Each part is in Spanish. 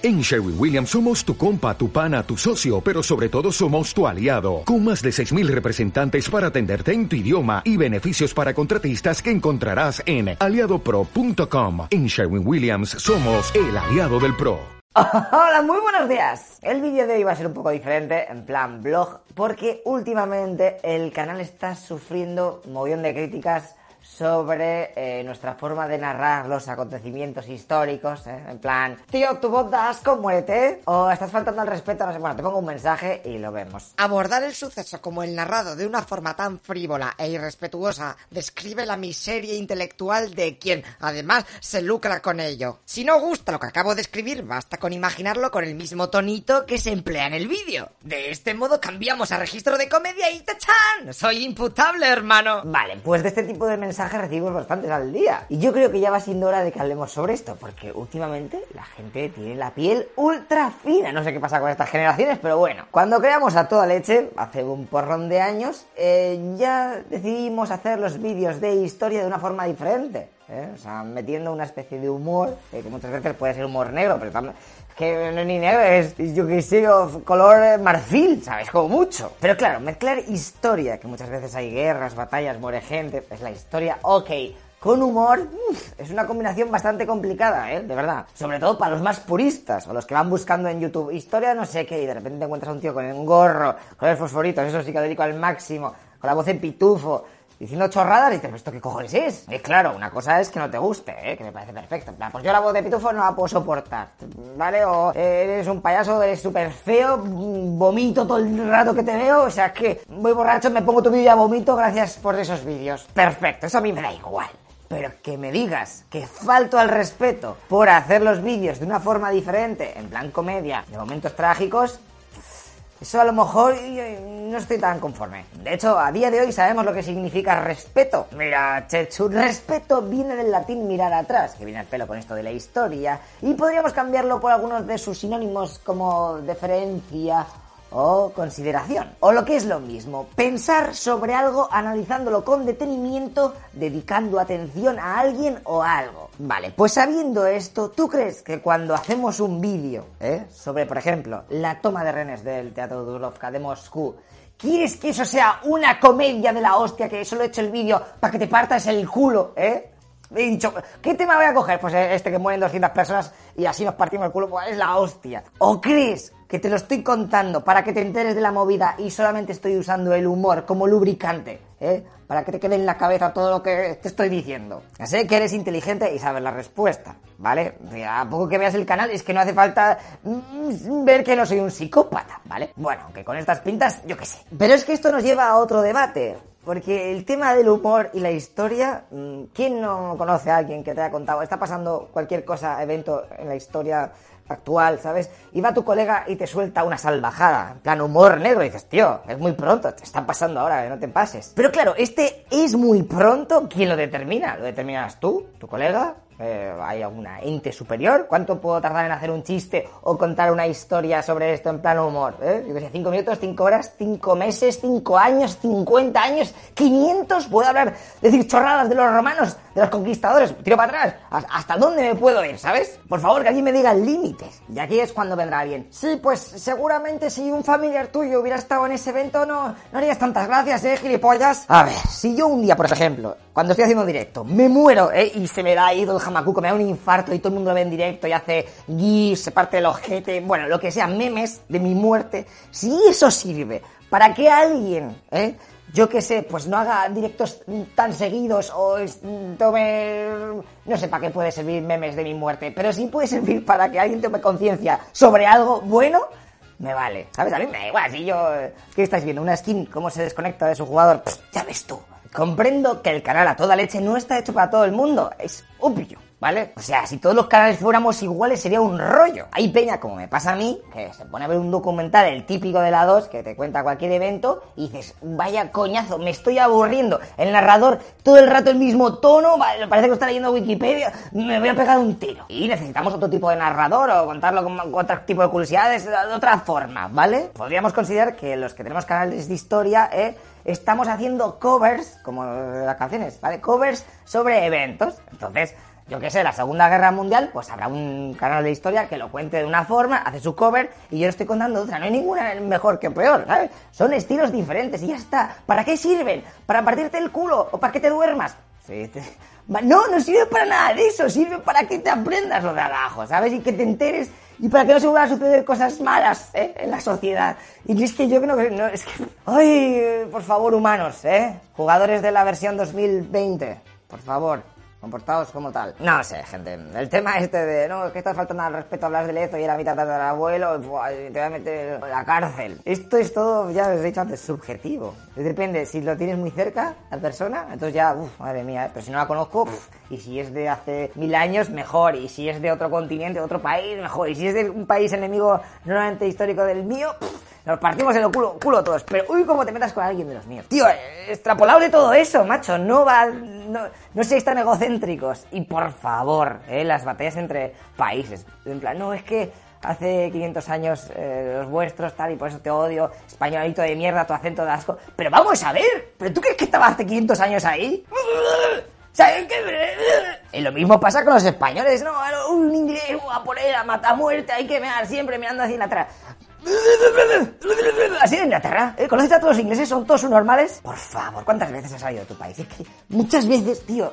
En Sherwin Williams somos tu compa, tu pana, tu socio, pero sobre todo somos tu aliado, con más de 6.000 representantes para atenderte en tu idioma y beneficios para contratistas que encontrarás en aliadopro.com. En Sherwin Williams somos el aliado del PRO. Hola, muy buenos días. El vídeo de hoy va a ser un poco diferente, en plan blog, porque últimamente el canal está sufriendo un montón de críticas sobre eh, nuestra forma de narrar los acontecimientos históricos, ¿eh? en plan, tío, tu voz da asco, muérete, o estás faltando al respeto, no sé, bueno, te pongo un mensaje y lo vemos. Abordar el suceso como el narrado de una forma tan frívola e irrespetuosa describe la miseria intelectual de quien, además, se lucra con ello. Si no gusta lo que acabo de escribir, basta con imaginarlo con el mismo tonito que se emplea en el vídeo. De este modo cambiamos a registro de comedia y ¡tachan! Soy imputable, hermano. Vale, pues de este tipo de mensajes recibimos bastantes al día. Y yo creo que ya va siendo hora de que hablemos sobre esto, porque últimamente la gente tiene la piel ultra fina. No sé qué pasa con estas generaciones, pero bueno. Cuando creamos a toda leche, hace un porrón de años, eh, ya decidimos hacer los vídeos de historia de una forma diferente. ¿Eh? O sea, metiendo una especie de humor, eh, que muchas veces puede ser humor negro, pero también que no es ni negro, es yo que sé, color marfil, ¿sabes? Como mucho. Pero claro, mezclar historia, que muchas veces hay guerras, batallas, muere gente, es la historia, ok. Con humor, es una combinación bastante complicada, ¿eh? De verdad. Sobre todo para los más puristas, o los que van buscando en YouTube historia no sé qué, y de repente te encuentras a un tío con un gorro, con el fosforito, eso dedico al máximo, con la voz en pitufo, diciendo chorradas y dices, ¿esto qué cojones es? Y claro, una cosa es que no te guste, ¿eh? que me parece perfecto. Pues yo la voz de pitufo no la puedo soportar, ¿vale? O eres un payaso, eres súper feo, vomito todo el rato que te veo, o sea que voy borracho, me pongo tu vídeo y ya vomito, gracias por esos vídeos. Perfecto, eso a mí me da igual. Pero que me digas que falto al respeto por hacer los vídeos de una forma diferente, en plan comedia, de momentos trágicos, eso a lo mejor no estoy tan conforme. De hecho, a día de hoy sabemos lo que significa respeto. Mira, Chechu, respeto viene del latín mirar atrás, que viene al pelo con esto de la historia, y podríamos cambiarlo por algunos de sus sinónimos como deferencia o consideración. O lo que es lo mismo, pensar sobre algo analizándolo con detenimiento, dedicando atención a alguien o a algo. Vale, pues sabiendo esto, ¿tú crees que cuando hacemos un vídeo ¿eh? sobre, por ejemplo, la toma de renes del Teatro Dubrovka de Moscú, ¿Quieres que eso sea una comedia de la hostia que solo he hecho el vídeo para que te partas el culo, eh? ¿Qué tema voy a coger? Pues este que mueren 200 personas y así nos partimos el culo, pues es la hostia. ¿O crees que te lo estoy contando para que te enteres de la movida y solamente estoy usando el humor como lubricante, ¿eh? Para que te quede en la cabeza todo lo que te estoy diciendo. Sé que eres inteligente y sabes la respuesta, ¿vale? A poco que veas el canal es que no hace falta mm, ver que no soy un psicópata, ¿vale? Bueno, que con estas pintas, yo qué sé. Pero es que esto nos lleva a otro debate. Porque el tema del humor y la historia, mm, ¿quién no conoce a alguien que te haya contado? Está pasando cualquier cosa, evento en la historia actual, ¿sabes? Y va tu colega y te suelta una salvajada, en plan humor negro, y dices, tío, es muy pronto, te está pasando ahora, no te pases. Pero claro, este es muy pronto, ¿quién lo determina? ¿Lo determinas tú, tu colega? Eh, ¿Hay alguna ente superior? ¿Cuánto puedo tardar en hacer un chiste o contar una historia sobre esto en plano humor? ¿Eh? Yo sé, cinco minutos, cinco horas, cinco meses, cinco años, cincuenta años, quinientos. Puedo hablar, decir chorradas de los romanos, de los conquistadores. Tiro para atrás. ¿Hasta dónde me puedo ir, sabes? Por favor, que alguien me diga límites. Y aquí es cuando vendrá bien. Sí, pues seguramente si un familiar tuyo hubiera estado en ese evento, no, no harías tantas gracias, ¿eh, gilipollas? A ver, si yo un día, por ejemplo, cuando estoy haciendo directo, me muero, ¿eh? Y se me da ido el jamacuco, me da un infarto y todo el mundo lo ve en directo y hace gifs, se parte el ojete, bueno, lo que sea, memes de mi muerte. Si eso sirve para que alguien, ¿eh? Yo qué sé, pues no haga directos tan seguidos o tome... No sé para qué puede servir memes de mi muerte, pero sí puede servir para que alguien tome conciencia sobre algo bueno, me vale. ¿Sabes? A mí me da igual. Si yo... ¿Qué estáis viendo? ¿Una skin? ¿Cómo se desconecta de su jugador? ya ves tú. Comprendo que el canal a toda leche no está hecho para todo el mundo, es obvio. ¿Vale? O sea, si todos los canales fuéramos iguales sería un rollo. Hay peña, como me pasa a mí, que se pone a ver un documental, el típico de la 2, que te cuenta cualquier evento, y dices, vaya coñazo, me estoy aburriendo. El narrador, todo el rato el mismo tono, parece que está leyendo Wikipedia, me voy a pegar un tiro. Y necesitamos otro tipo de narrador o contarlo con otro tipo de curiosidades de otra forma, ¿vale? Podríamos considerar que los que tenemos canales de historia, ¿eh? estamos haciendo covers, como las canciones, ¿vale? Covers sobre eventos. Entonces, yo qué sé, la Segunda Guerra Mundial, pues habrá un canal de historia que lo cuente de una forma, hace su cover y yo lo estoy contando de otra. No hay ninguna mejor que peor, ¿sabes? Son estilos diferentes y ya está. ¿Para qué sirven? ¿Para partirte el culo o para que te duermas? No, no sirve para nada de eso, sirve para que te aprendas lo de abajo, ¿sabes? Y que te enteres y para que no se vuelvan a suceder cosas malas ¿eh? en la sociedad. Y es que yo creo que no, es que... Ay, por favor, humanos, ¿eh? Jugadores de la versión 2020, por favor. Comportados como tal. No sé, gente. El tema este de, no, que estás faltando al respeto, hablas de Lezo y era mi tatarabuelo, te voy a meter en la cárcel. Esto es todo, ya os he dicho antes, subjetivo. Depende, si lo tienes muy cerca, la persona, entonces ya, uff, madre mía, pero si no la conozco, pff, y si es de hace mil años, mejor. Y si es de otro continente, otro país, mejor. Y si es de un país enemigo normalmente histórico del mío, pff, nos partimos en el culo, culo todos. Pero uy, cómo te metas con alguien de los míos. Tío, extrapolable todo eso, macho. No va. No, no seáis tan egocéntricos. Y por favor, eh, las batallas entre países. En plan, no, es que hace 500 años eh, los vuestros, tal, y por eso te odio. Españolito de mierda, tu acento de asco. Pero vamos a ver, ¿pero tú crees que estabas hace 500 años ahí? ¿Sabes qué? Y lo mismo pasa con los españoles, ¿no? Un inglés a por él, a matar muerte, hay que mear siempre mirando hacia atrás. Así en Inglaterra. ¿eh? ¿Conoces a todos los ingleses? ¿Son todos normales? Por favor, ¿cuántas veces has salido de tu país? Es que muchas veces, tío.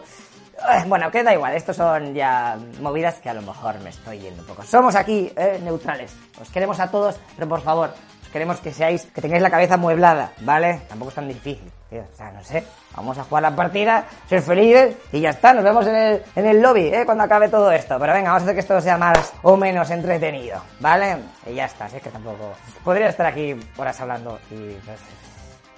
Bueno, que da igual, estos son ya movidas que a lo mejor me estoy yendo un poco. Somos aquí, eh, neutrales. Os queremos a todos, pero por favor, queremos que seáis, que tengáis la cabeza mueblada, ¿vale? Tampoco es tan difícil. O sea, no sé. Vamos a jugar la partida, ser felices y ya está. Nos vemos en el, en el lobby, ¿eh? Cuando acabe todo esto. Pero venga, vamos a hacer que esto sea más o menos entretenido, ¿vale? Y ya está, que tampoco... Podría estar aquí horas hablando y... no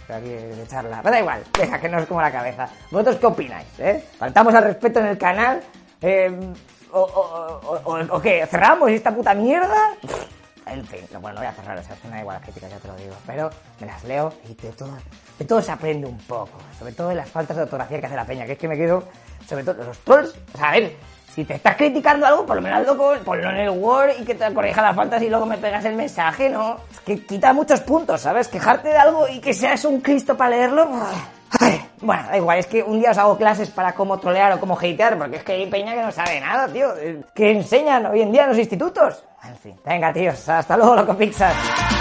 sé, aquí de charla. Pero da igual, venga, que no es como la cabeza. ¿Vosotros qué opináis? Eh? ¿Faltamos al respeto en el canal? Eh, o qué? ¿Cerramos esta puta mierda? En fin, no, bueno, no voy a cerrar, o sea, es que me da igual las críticas, ya te lo digo. Pero me las leo y de todo, de todo se aprende un poco. Sobre todo de las faltas de ortografía que hace la peña, que es que me quedo... Sobre todo los trolls, o sea, a ver, si te estás criticando algo, por lo menos hazlo con- ponlo en el Word y que te corrija las faltas y luego me pegas el mensaje, ¿no? Es que quita muchos puntos, ¿sabes? Quejarte de algo y que seas un Cristo para leerlo... Ay, bueno, da igual, es que un día os hago clases para cómo trolear o cómo hatear, porque es que hay peña que no sabe nada, tío. Que enseñan hoy en día en los institutos. En fin, venga, tíos, hasta luego, loco Pixar.